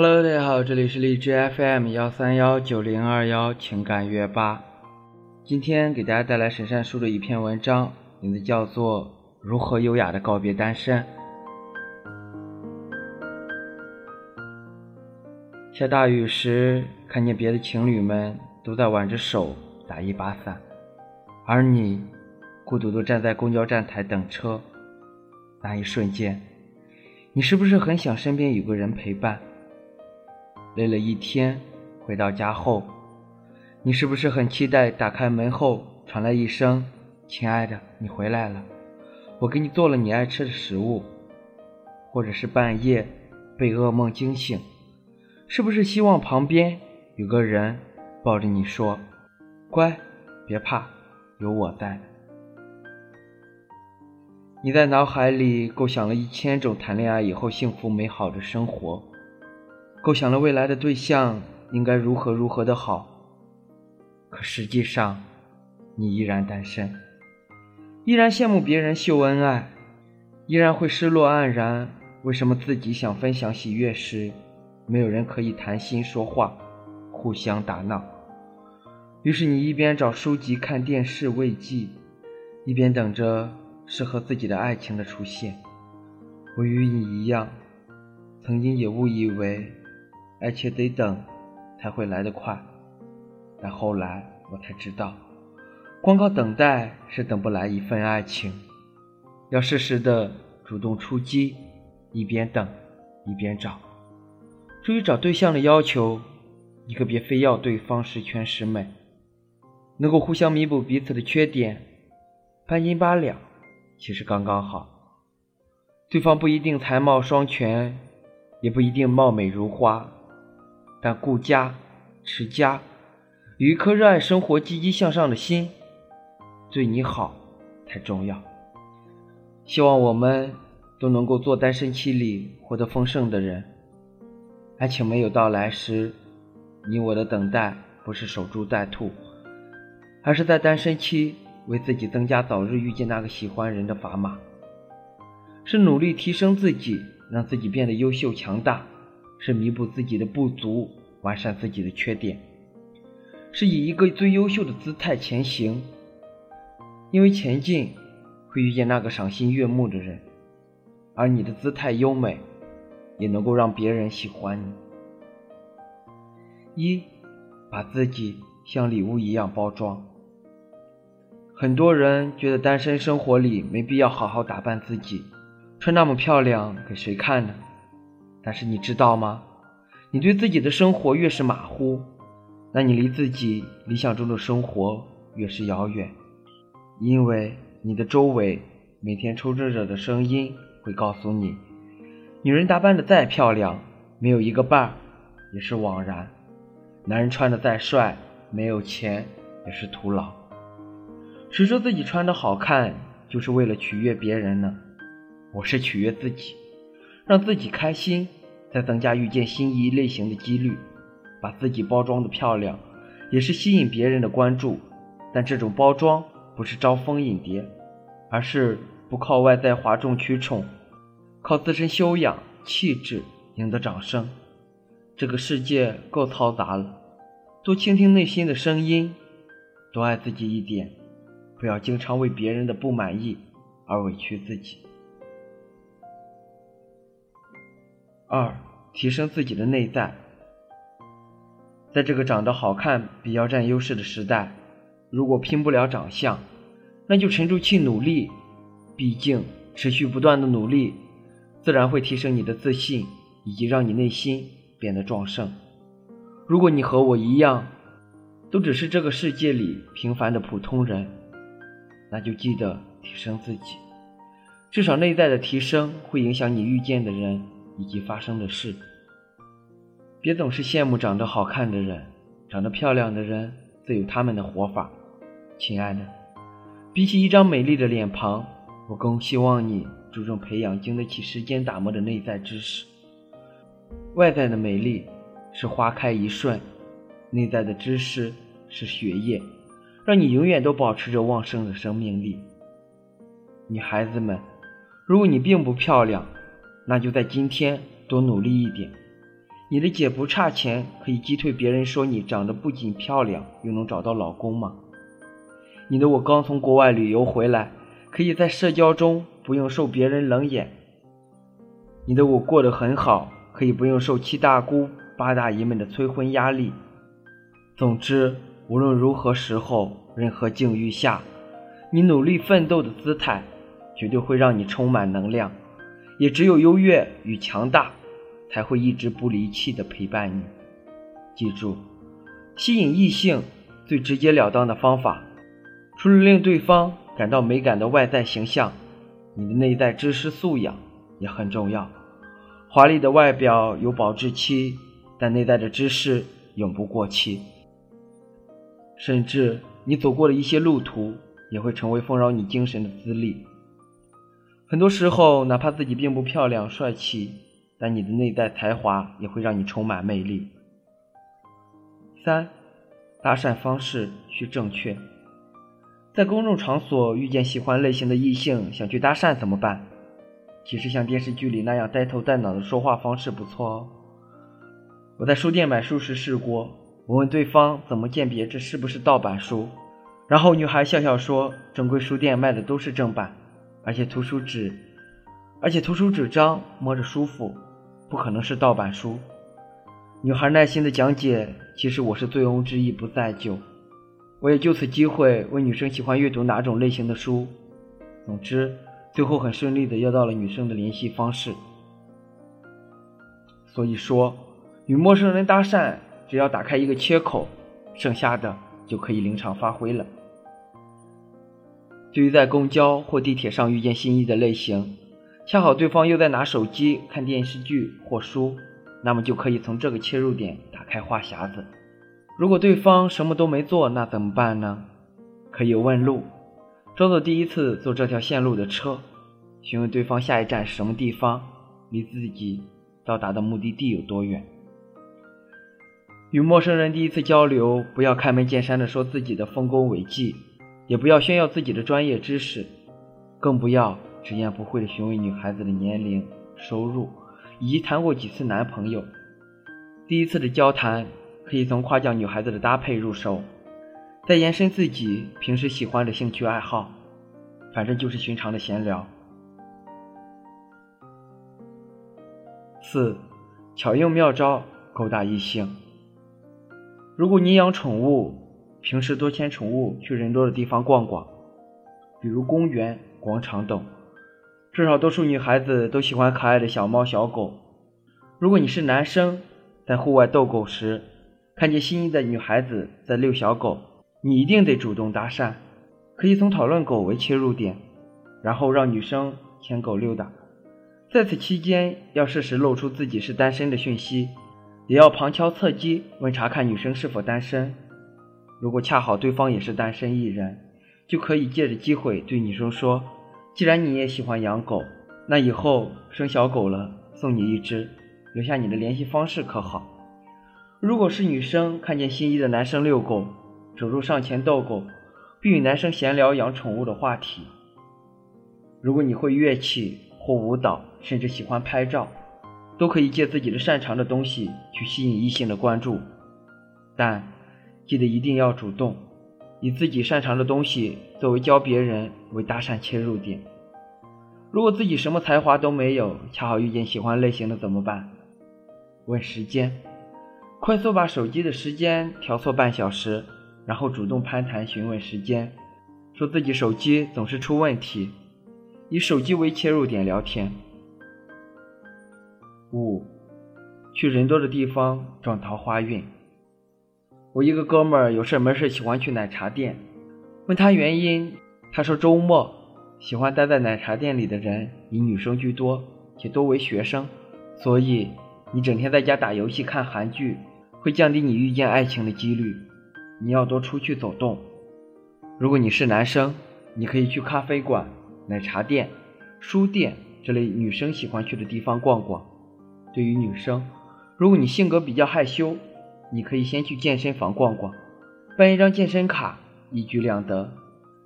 Hello，大家好，这里是荔枝 FM 幺三幺九零二幺情感乐吧。今天给大家带来沈善书的一篇文章，名字叫做《如何优雅的告别单身》。下大雨时，看见别的情侣们都在挽着手打一把伞，而你孤独地站在公交站台等车。那一瞬间，你是不是很想身边有个人陪伴？累了一天，回到家后，你是不是很期待打开门后传来一声“亲爱的，你回来了，我给你做了你爱吃的食物”，或者是半夜被噩梦惊醒，是不是希望旁边有个人抱着你说：“乖，别怕，有我在。”你在脑海里构想了一千种谈恋爱以后幸福美好的生活。构想了未来的对象应该如何如何的好，可实际上，你依然单身，依然羡慕别人秀恩爱，依然会失落黯然。为什么自己想分享喜悦时，没有人可以谈心说话，互相打闹？于是你一边找书籍看电视慰藉，一边等着适合自己的爱情的出现。我与你一样，曾经也误以为。而且得等，才会来得快。但后来我才知道，光靠等待是等不来一份爱情。要适时的主动出击，一边等，一边找。至于找对象的要求，你可别非要对方十全十美，能够互相弥补彼此的缺点，半斤八两，其实刚刚好。对方不一定才貌双全，也不一定貌美如花。但顾家、持家，有一颗热爱生活、积极向上的心，对你好才重要。希望我们都能够做单身期里活得丰盛的人。爱情没有到来时，你我的等待不是守株待兔，而是在单身期为自己增加早日遇见那个喜欢人的砝码，是努力提升自己，让自己变得优秀强大。是弥补自己的不足，完善自己的缺点，是以一个最优秀的姿态前行。因为前进会遇见那个赏心悦目的人，而你的姿态优美，也能够让别人喜欢你。一，把自己像礼物一样包装。很多人觉得单身生活里没必要好好打扮自己，穿那么漂亮给谁看呢？但是你知道吗？你对自己的生活越是马虎，那你离自己理想中的生活越是遥远。因为你的周围每天抽着着的声音会告诉你，女人打扮的再漂亮，没有一个伴儿也是枉然；男人穿的再帅，没有钱也是徒劳。谁说自己穿的好看就是为了取悦别人呢？我是取悦自己，让自己开心。在增加遇见心仪类型的几率，把自己包装的漂亮，也是吸引别人的关注。但这种包装不是招蜂引蝶，而是不靠外在哗众取宠，靠自身修养、气质赢得掌声。这个世界够嘈杂了，多倾听内心的声音，多爱自己一点，不要经常为别人的不满意而委屈自己。二，提升自己的内在。在这个长得好看比较占优势的时代，如果拼不了长相，那就沉住气努力。毕竟，持续不断的努力，自然会提升你的自信，以及让你内心变得壮盛。如果你和我一样，都只是这个世界里平凡的普通人，那就记得提升自己。至少内在的提升会影响你遇见的人。以及发生的事，别总是羡慕长得好看的人，长得漂亮的人自有他们的活法。亲爱的，比起一张美丽的脸庞，我更希望你注重培养经得起时间打磨的内在知识。外在的美丽是花开一瞬，内在的知识是血液，让你永远都保持着旺盛的生命力。女孩子们，如果你并不漂亮，那就在今天多努力一点，你的姐不差钱，可以击退别人说你长得不仅漂亮，又能找到老公吗？你的我刚从国外旅游回来，可以在社交中不用受别人冷眼。你的我过得很好，可以不用受七大姑八大姨们的催婚压力。总之，无论如何时候，任何境遇下，你努力奋斗的姿态，绝对会让你充满能量。也只有优越与强大。才会一直不离弃的陪伴你。记住，吸引异性最直截了当的方法，除了令对方感到美感的外在形象，你的内在知识素养也很重要。华丽的外表有保质期，但内在的知识永不过期。甚至你走过的一些路途，也会成为丰饶你精神的资历。很多时候，哪怕自己并不漂亮、帅气。但你的内在才华也会让你充满魅力。三，搭讪方式需正确。在公众场所遇见喜欢类型的异性，想去搭讪怎么办？其实像电视剧里那样呆头呆脑的说话方式不错哦。我在书店买书时试过，我问对方怎么鉴别这是不是盗版书，然后女孩笑笑说：“正规书店卖的都是正版，而且图书纸，而且图书纸张摸着舒服。”不可能是盗版书。女孩耐心的讲解，其实我是醉翁之意不在酒。我也就此机会问女生喜欢阅读哪种类型的书。总之，最后很顺利的要到了女生的联系方式。所以说，与陌生人搭讪，只要打开一个缺口，剩下的就可以临场发挥了。对于在公交或地铁上遇见心仪的类型，恰好对方又在拿手机看电视剧或书，那么就可以从这个切入点打开话匣子。如果对方什么都没做，那怎么办呢？可以问路，装作第一次坐这条线路的车，询问对方下一站是什么地方，离自己到达的目的地有多远。与陌生人第一次交流，不要开门见山的说自己的丰功伟绩，也不要炫耀自己的专业知识，更不要。直言不讳地询问女孩子的年龄、收入以及谈过几次男朋友。第一次的交谈可以从夸奖女孩子的搭配入手，再延伸自己平时喜欢的兴趣爱好，反正就是寻常的闲聊。四，巧用妙招勾搭异性。如果你养宠物，平时多牵宠物去人多的地方逛逛，比如公园、广场等。至少多数女孩子都喜欢可爱的小猫小狗。如果你是男生，在户外逗狗时，看见心仪的女孩子在遛小狗，你一定得主动搭讪。可以从讨论狗为切入点，然后让女生牵狗溜达。在此期间，要适时露出自己是单身的讯息，也要旁敲侧击问查看女生是否单身。如果恰好对方也是单身一人，就可以借着机会对女生说。既然你也喜欢养狗，那以后生小狗了送你一只，留下你的联系方式可好？如果是女生看见心仪的男生遛狗，主动上前逗狗，并与男生闲聊养宠物的话题。如果你会乐器或舞蹈，甚至喜欢拍照，都可以借自己的擅长的东西去吸引异性的关注，但记得一定要主动。以自己擅长的东西作为教别人为搭讪切入点。如果自己什么才华都没有，恰好遇见喜欢类型的怎么办？问时间，快速把手机的时间调错半小时，然后主动攀谈询问时间，说自己手机总是出问题，以手机为切入点聊天。五，去人多的地方撞桃花运。我一个哥们儿有事没事喜欢去奶茶店，问他原因，他说周末喜欢待在奶茶店里的人以女生居多，且多为学生，所以你整天在家打游戏看韩剧，会降低你遇见爱情的几率。你要多出去走动。如果你是男生，你可以去咖啡馆、奶茶店、书店这类女生喜欢去的地方逛逛。对于女生，如果你性格比较害羞。你可以先去健身房逛逛，办一张健身卡，一举两得，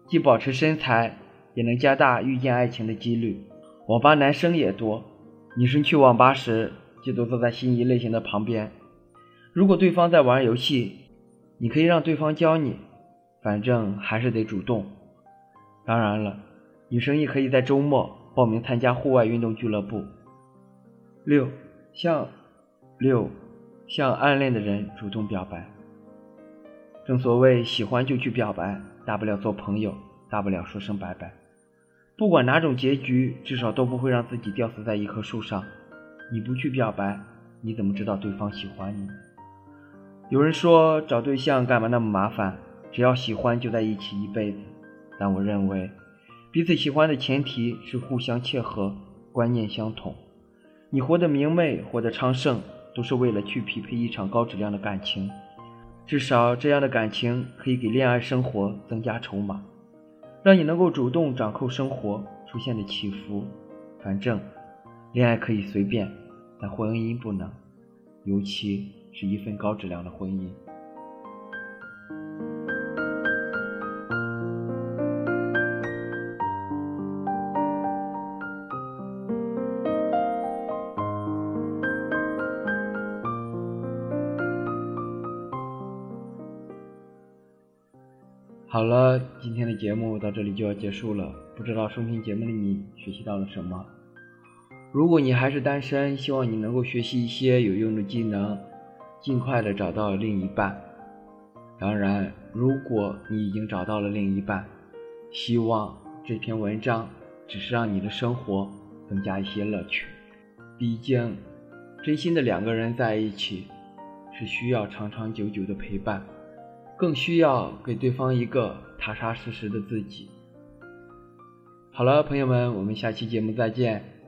既保持身材，也能加大遇见爱情的几率。网吧男生也多，女生去网吧时记得坐在心仪类型的旁边。如果对方在玩游戏，你可以让对方教你，反正还是得主动。当然了，女生也可以在周末报名参加户外运动俱乐部。六，像六向暗恋的人主动表白。正所谓喜欢就去表白，大不了做朋友，大不了说声拜拜。不管哪种结局，至少都不会让自己吊死在一棵树上。你不去表白，你怎么知道对方喜欢你？有人说找对象干嘛那么麻烦？只要喜欢就在一起一辈子。但我认为，彼此喜欢的前提是互相切合，观念相同。你活得明媚，活得昌盛，都是为了去匹配一场高质量的感情。至少这样的感情可以给恋爱生活增加筹码，让你能够主动掌控生活出现的起伏。反正，恋爱可以随便，但婚姻不能，尤其。是一份高质量的婚姻。好了，今天的节目到这里就要结束了。不知道收听节目的你学习到了什么？如果你还是单身，希望你能够学习一些有用的技能。尽快的找到另一半。当然，如果你已经找到了另一半，希望这篇文章只是让你的生活增加一些乐趣。毕竟，真心的两个人在一起，是需要长长久久的陪伴，更需要给对方一个踏踏实实的自己。好了，朋友们，我们下期节目再见。